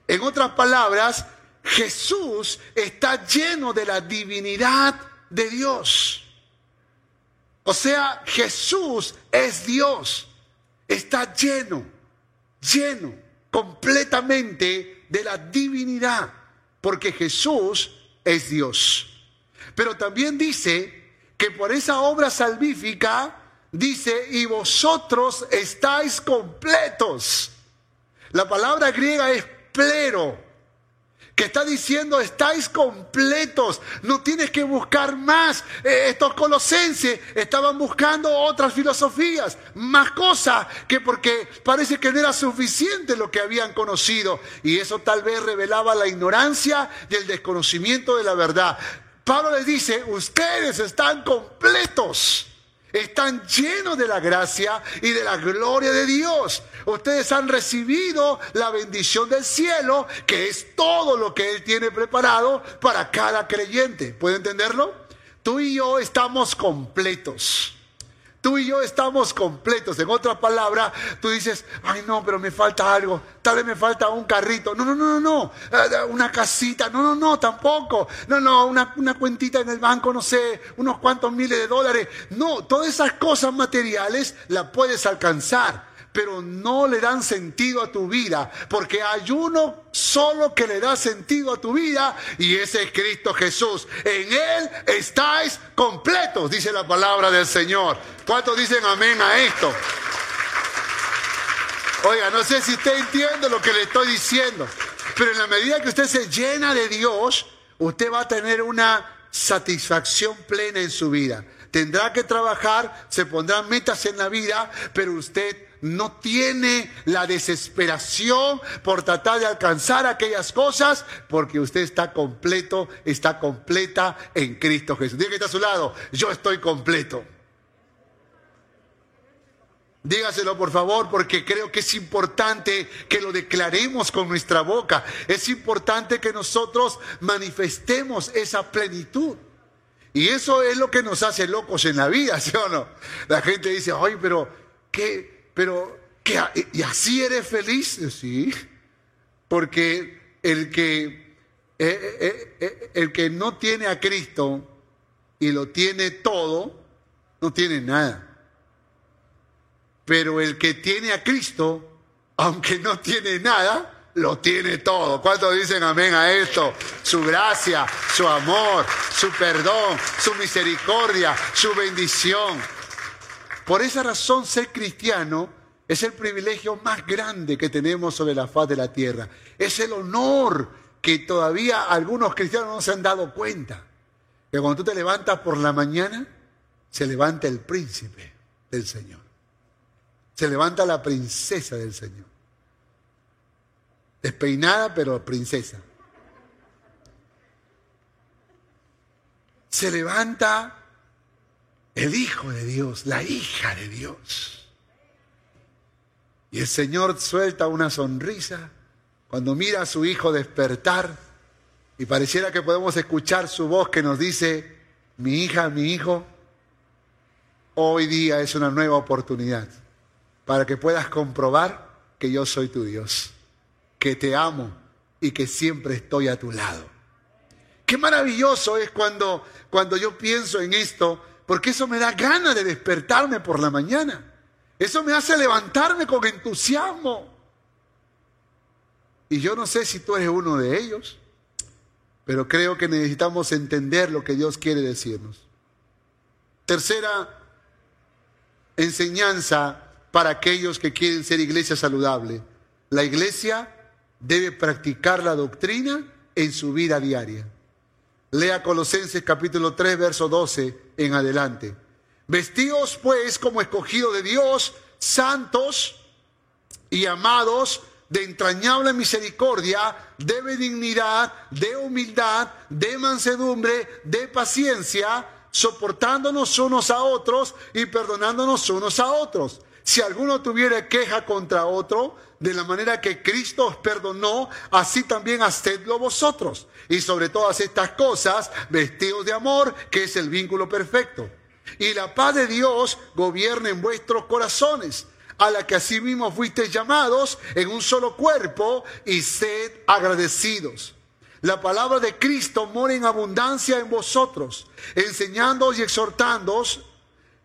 En otras palabras, Jesús está lleno de la divinidad de Dios. O sea, Jesús es Dios. Está lleno, lleno completamente de la divinidad, porque Jesús es Dios. Pero también dice que por esa obra salvífica, dice, y vosotros estáis completos. La palabra griega es plero, que está diciendo estáis completos, no tienes que buscar más. Eh, estos colosenses estaban buscando otras filosofías, más cosas, que porque parece que no era suficiente lo que habían conocido. Y eso tal vez revelaba la ignorancia y el desconocimiento de la verdad. Pablo les dice, ustedes están completos están llenos de la gracia y de la gloria de Dios. Ustedes han recibido la bendición del cielo, que es todo lo que Él tiene preparado para cada creyente. ¿Puede entenderlo? Tú y yo estamos completos. Tú y yo estamos completos. En otra palabra, tú dices, ay no, pero me falta algo. Tal vez me falta un carrito. No, no, no, no, no. Eh, una casita. No, no, no, tampoco. No, no, una, una cuentita en el banco, no sé, unos cuantos miles de dólares. No, todas esas cosas materiales las puedes alcanzar pero no le dan sentido a tu vida, porque hay uno solo que le da sentido a tu vida y ese es Cristo Jesús. En Él estáis completos, dice la palabra del Señor. ¿Cuántos dicen amén a esto? Oiga, no sé si usted entiende lo que le estoy diciendo, pero en la medida que usted se llena de Dios, usted va a tener una satisfacción plena en su vida. Tendrá que trabajar, se pondrán metas en la vida, pero usted no tiene la desesperación por tratar de alcanzar aquellas cosas, porque usted está completo, está completa en Cristo Jesús. Diga que está a su lado, yo estoy completo. Dígaselo por favor, porque creo que es importante que lo declaremos con nuestra boca. Es importante que nosotros manifestemos esa plenitud. Y eso es lo que nos hace locos en la vida, ¿sí o no? La gente dice, ay, pero ¿qué, pero, ¿qué, ¿y así eres feliz? Sí, porque el que, eh, eh, eh, el que no tiene a Cristo y lo tiene todo, no tiene nada. Pero el que tiene a Cristo, aunque no tiene nada, lo tiene todo. ¿Cuántos dicen amén a esto? Su gracia, su amor, su perdón, su misericordia, su bendición. Por esa razón ser cristiano es el privilegio más grande que tenemos sobre la faz de la tierra. Es el honor que todavía algunos cristianos no se han dado cuenta. Que cuando tú te levantas por la mañana, se levanta el príncipe del Señor. Se levanta la princesa del Señor. Despeinada, pero princesa. Se levanta el Hijo de Dios, la hija de Dios. Y el Señor suelta una sonrisa cuando mira a su Hijo despertar y pareciera que podemos escuchar su voz que nos dice, mi hija, mi hijo, hoy día es una nueva oportunidad para que puedas comprobar que yo soy tu Dios, que te amo y que siempre estoy a tu lado. Qué maravilloso es cuando, cuando yo pienso en esto porque eso me da ganas de despertarme por la mañana. Eso me hace levantarme con entusiasmo. Y yo no sé si tú eres uno de ellos, pero creo que necesitamos entender lo que Dios quiere decirnos. Tercera enseñanza para aquellos que quieren ser iglesia saludable. La iglesia debe practicar la doctrina en su vida diaria. Lea Colosenses capítulo 3, verso 12 en adelante. Vestíos pues como escogido de Dios, santos y amados de entrañable misericordia, de benignidad, de humildad, de mansedumbre, de paciencia, soportándonos unos a otros y perdonándonos unos a otros. Si alguno tuviera queja contra otro, de la manera que Cristo os perdonó, así también hacedlo vosotros. Y sobre todas estas cosas, vestidos de amor, que es el vínculo perfecto. Y la paz de Dios gobierne en vuestros corazones a la que asimismo fuisteis llamados en un solo cuerpo y sed agradecidos. La palabra de Cristo mora en abundancia en vosotros, enseñándoos y exhortándoos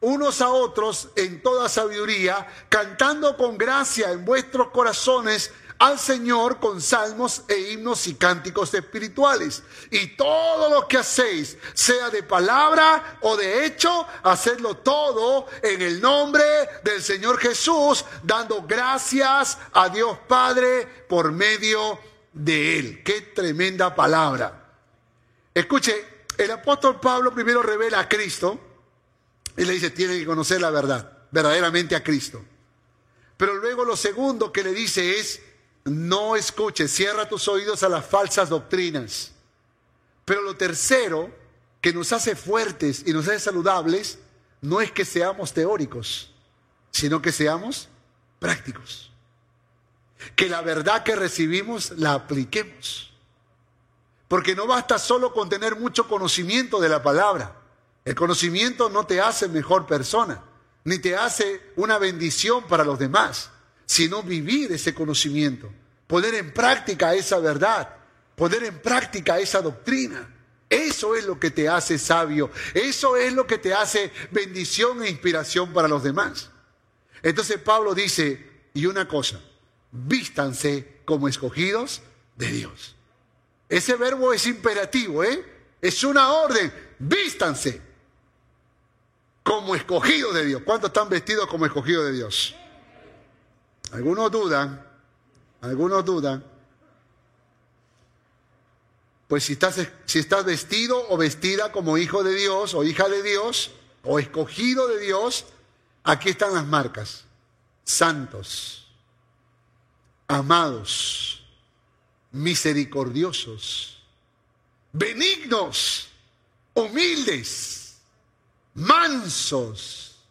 unos a otros en toda sabiduría, cantando con gracia en vuestros corazones al Señor con salmos e himnos y cánticos espirituales. Y todo lo que hacéis, sea de palabra o de hecho, hacedlo todo en el nombre del Señor Jesús, dando gracias a Dios Padre por medio de Él. Qué tremenda palabra. Escuche, el apóstol Pablo primero revela a Cristo y le dice, tiene que conocer la verdad, verdaderamente a Cristo. Pero luego lo segundo que le dice es, no escuches, cierra tus oídos a las falsas doctrinas. Pero lo tercero que nos hace fuertes y nos hace saludables no es que seamos teóricos, sino que seamos prácticos. Que la verdad que recibimos la apliquemos. Porque no basta solo con tener mucho conocimiento de la palabra. El conocimiento no te hace mejor persona, ni te hace una bendición para los demás sino vivir ese conocimiento, poner en práctica esa verdad, poner en práctica esa doctrina. Eso es lo que te hace sabio, eso es lo que te hace bendición e inspiración para los demás. Entonces Pablo dice, y una cosa, vístanse como escogidos de Dios. Ese verbo es imperativo, ¿eh? Es una orden, vístanse como escogidos de Dios. ¿Cuántos están vestidos como escogidos de Dios? Algunos dudan, algunos dudan. Pues si estás, si estás vestido o vestida como hijo de Dios o hija de Dios o escogido de Dios, aquí están las marcas. Santos, amados, misericordiosos, benignos, humildes, mansos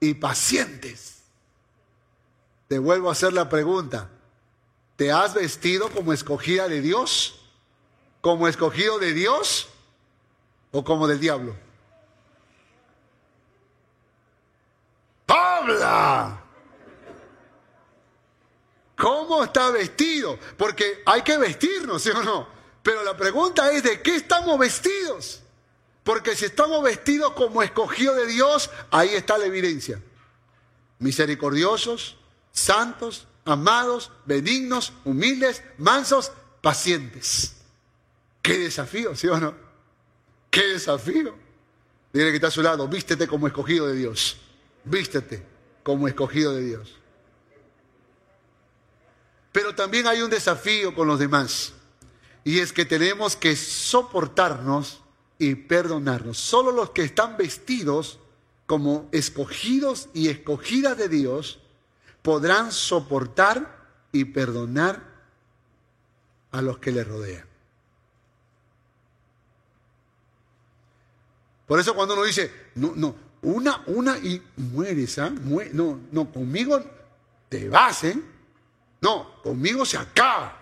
y pacientes te vuelvo a hacer la pregunta. ¿Te has vestido como escogida de Dios? ¿Como escogido de Dios? ¿O como del diablo? ¡Habla! ¿Cómo está vestido? Porque hay que vestirnos, ¿sí o no? Pero la pregunta es, ¿de qué estamos vestidos? Porque si estamos vestidos como escogido de Dios, ahí está la evidencia. Misericordiosos, santos, amados, benignos, humildes, mansos, pacientes. Qué desafío, ¿sí o no? Qué desafío. Dile que está a su lado, vístete como escogido de Dios. Vístete como escogido de Dios. Pero también hay un desafío con los demás. Y es que tenemos que soportarnos y perdonarnos. Solo los que están vestidos como escogidos y escogidas de Dios podrán soportar y perdonar a los que le rodean. Por eso cuando uno dice, no, no, una, una y mueres, ¿ah? no, no, conmigo te vas, ¿eh? No, conmigo se acaba.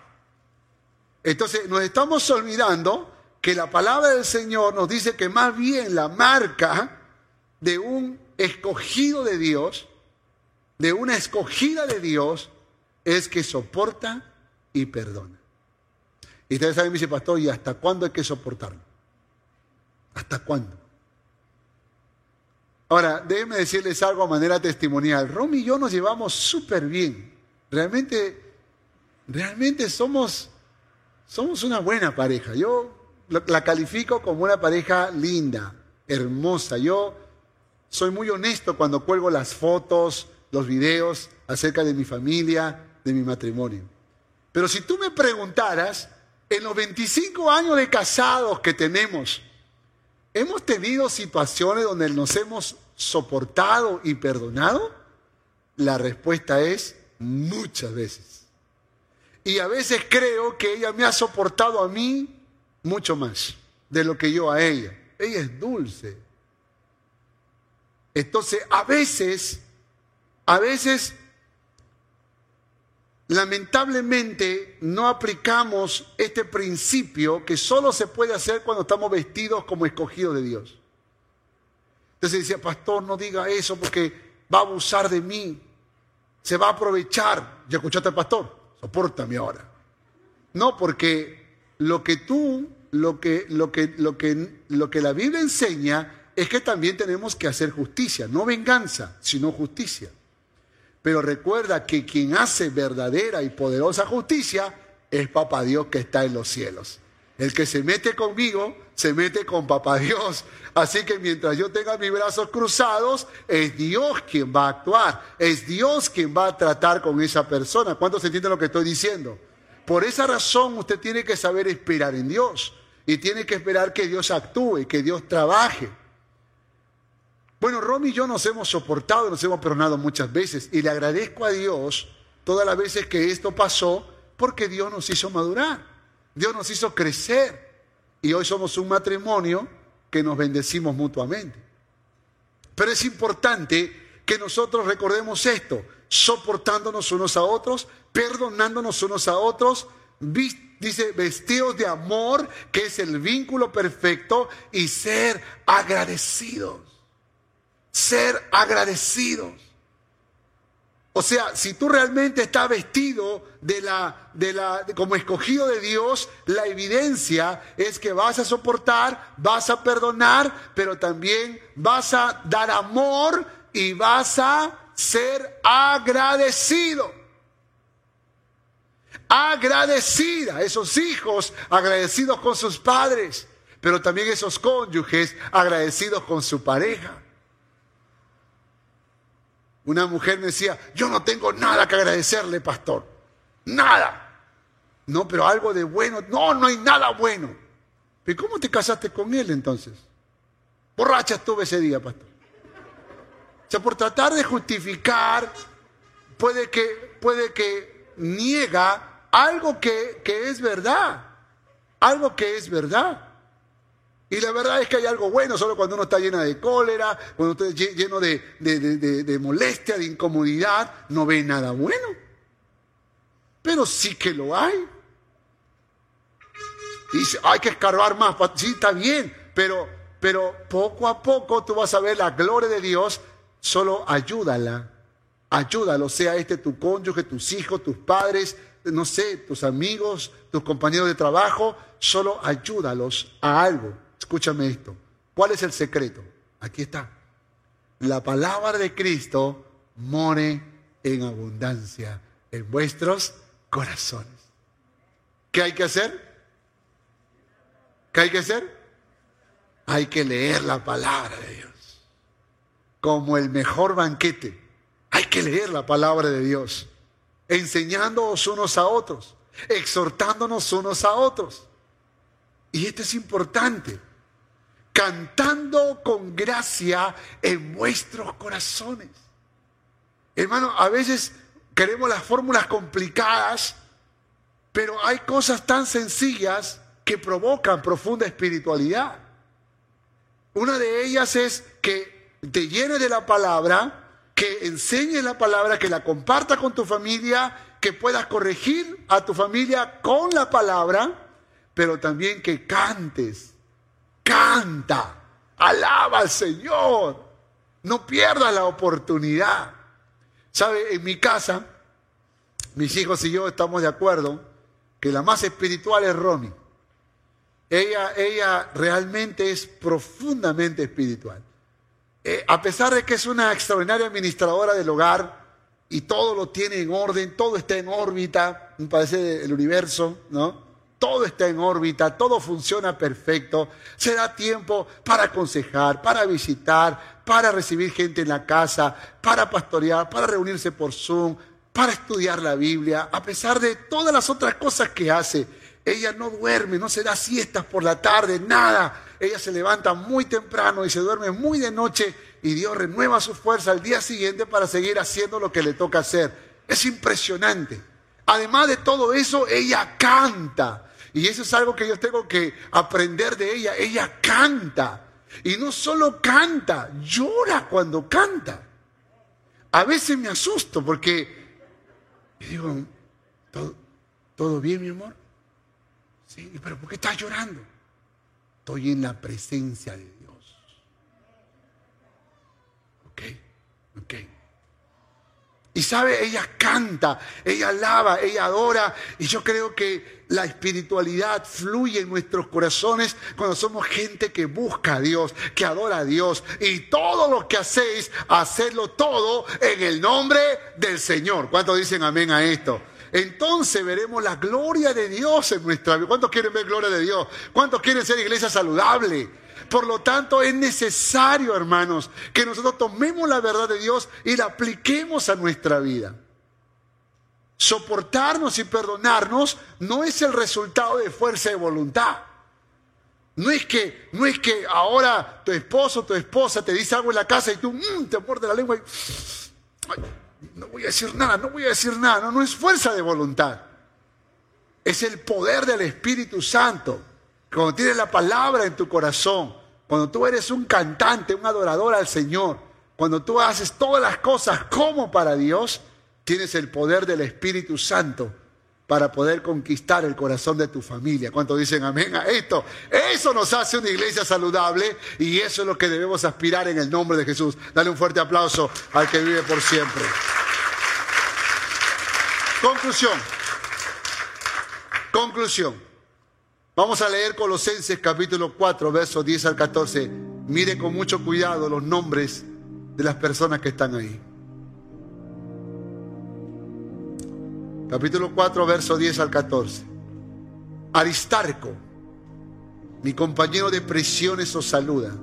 Entonces nos estamos olvidando que la palabra del Señor nos dice que más bien la marca de un escogido de Dios de una escogida de Dios es que soporta y perdona. Y ustedes saben, dice pastor, ¿y hasta cuándo hay que soportarlo? ¿Hasta cuándo? Ahora, déjenme decirles algo a manera testimonial. Romy y yo nos llevamos súper bien. Realmente, realmente somos, somos una buena pareja. Yo la califico como una pareja linda, hermosa. Yo soy muy honesto cuando cuelgo las fotos, los videos acerca de mi familia, de mi matrimonio. Pero si tú me preguntaras, en los 25 años de casados que tenemos, ¿hemos tenido situaciones donde nos hemos soportado y perdonado? La respuesta es muchas veces. Y a veces creo que ella me ha soportado a mí mucho más de lo que yo a ella. Ella es dulce. Entonces, a veces, a veces lamentablemente no aplicamos este principio que solo se puede hacer cuando estamos vestidos como escogidos de Dios. Entonces decía, pastor, no diga eso porque va a abusar de mí, se va a aprovechar. ¿Ya escuchaste al pastor? Sopórtame ahora. No, porque lo que tú, lo que, lo que, lo que, lo que la Biblia enseña es que también tenemos que hacer justicia, no venganza, sino justicia. Pero recuerda que quien hace verdadera y poderosa justicia es Papá Dios que está en los cielos. El que se mete conmigo, se mete con Papá Dios. Así que mientras yo tenga mis brazos cruzados, es Dios quien va a actuar. Es Dios quien va a tratar con esa persona. ¿Cuántos entienden lo que estoy diciendo? Por esa razón usted tiene que saber esperar en Dios. Y tiene que esperar que Dios actúe, que Dios trabaje. Bueno, Romy y yo nos hemos soportado, nos hemos perdonado muchas veces y le agradezco a Dios todas las veces que esto pasó porque Dios nos hizo madurar, Dios nos hizo crecer y hoy somos un matrimonio que nos bendecimos mutuamente. Pero es importante que nosotros recordemos esto, soportándonos unos a otros, perdonándonos unos a otros, dice vestidos de amor, que es el vínculo perfecto, y ser agradecidos ser agradecidos. O sea, si tú realmente estás vestido de la, de la, como escogido de Dios, la evidencia es que vas a soportar, vas a perdonar, pero también vas a dar amor y vas a ser agradecido. Agradecida, esos hijos agradecidos con sus padres, pero también esos cónyuges agradecidos con su pareja. Una mujer me decía, yo no tengo nada que agradecerle, pastor. Nada. No, pero algo de bueno. No, no hay nada bueno. ¿Pero cómo te casaste con él entonces? Borracha estuve ese día, pastor. Sea, por tratar de justificar, puede que, puede que niega algo que, que es verdad. Algo que es verdad. Y la verdad es que hay algo bueno solo cuando uno está llena de cólera, cuando uno está lleno de, molestia, de incomodidad, no ve nada bueno. Pero sí que lo hay. dice, hay que escarbar más. Sí, está bien, pero, pero poco a poco tú vas a ver la gloria de Dios. Solo ayúdala. Ayúdalo, sea este tu cónyuge, tus hijos, tus padres, no sé, tus amigos, tus compañeros de trabajo. Solo ayúdalos a algo. Escúchame esto. ¿Cuál es el secreto? Aquí está. La palabra de Cristo more en abundancia en vuestros corazones. ¿Qué hay que hacer? ¿Qué hay que hacer? Hay que leer la palabra de Dios. Como el mejor banquete. Hay que leer la palabra de Dios. Enseñándonos unos a otros. Exhortándonos unos a otros. Y esto es importante cantando con gracia en vuestros corazones. Hermano, a veces queremos las fórmulas complicadas, pero hay cosas tan sencillas que provocan profunda espiritualidad. Una de ellas es que te llene de la palabra, que enseñes la palabra, que la compartas con tu familia, que puedas corregir a tu familia con la palabra, pero también que cantes Canta, alaba al Señor. No pierdas la oportunidad. ¿Sabe? En mi casa, mis hijos y yo estamos de acuerdo que la más espiritual es Ronnie. Ella, ella realmente es profundamente espiritual. Eh, a pesar de que es una extraordinaria administradora del hogar y todo lo tiene en orden, todo está en órbita, me parece el universo, ¿no? todo está en órbita, todo funciona perfecto, se da tiempo para aconsejar, para visitar, para recibir gente en la casa, para pastorear, para reunirse por Zoom, para estudiar la Biblia, a pesar de todas las otras cosas que hace. ella no duerme, no se da siestas por la tarde, nada. Ella se levanta muy temprano y se duerme muy de noche y Dios renueva su fuerza al día siguiente para seguir haciendo lo que le toca hacer. Es impresionante. Además de todo eso, ella canta. Y eso es algo que yo tengo que aprender de ella. Ella canta. Y no solo canta, llora cuando canta. A veces me asusto porque digo, ¿todo, ¿todo bien, mi amor? Sí, pero ¿por qué estás llorando? Estoy en la presencia de Dios. ¿Ok? ¿Ok? Y sabe, ella canta, ella alaba, ella adora. Y yo creo que la espiritualidad fluye en nuestros corazones cuando somos gente que busca a Dios, que adora a Dios. Y todo lo que hacéis, hacedlo todo en el nombre del Señor. ¿Cuántos dicen amén a esto? Entonces veremos la gloria de Dios en nuestra vida. ¿Cuántos quieren ver gloria de Dios? ¿Cuántos quieren ser iglesia saludable? Por lo tanto, es necesario, hermanos, que nosotros tomemos la verdad de Dios y la apliquemos a nuestra vida. Soportarnos y perdonarnos no es el resultado de fuerza de voluntad. No es que, no es que ahora tu esposo o tu esposa te dice algo en la casa y tú mm, te muerde la lengua y no voy a decir nada, no voy a decir nada. No, no es fuerza de voluntad. Es el poder del Espíritu Santo. Cuando tienes la palabra en tu corazón, cuando tú eres un cantante, un adorador al Señor, cuando tú haces todas las cosas como para Dios, tienes el poder del Espíritu Santo para poder conquistar el corazón de tu familia. ¿Cuántos dicen amén a esto? Eso nos hace una iglesia saludable y eso es lo que debemos aspirar en el nombre de Jesús. Dale un fuerte aplauso al que vive por siempre. Conclusión. Conclusión. Vamos a leer Colosenses capítulo 4, versos 10 al 14. Mire con mucho cuidado los nombres de las personas que están ahí. Capítulo 4, verso 10 al 14. Aristarco, mi compañero de prisiones, os saluda.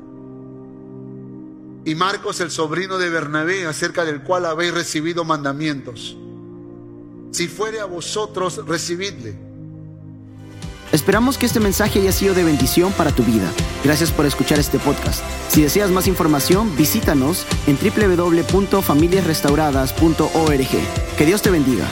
Y Marcos, el sobrino de Bernabé, acerca del cual habéis recibido mandamientos. Si fuere a vosotros, recibidle Esperamos que este mensaje haya sido de bendición para tu vida. Gracias por escuchar este podcast. Si deseas más información, visítanos en www.familiasrestauradas.org. Que Dios te bendiga.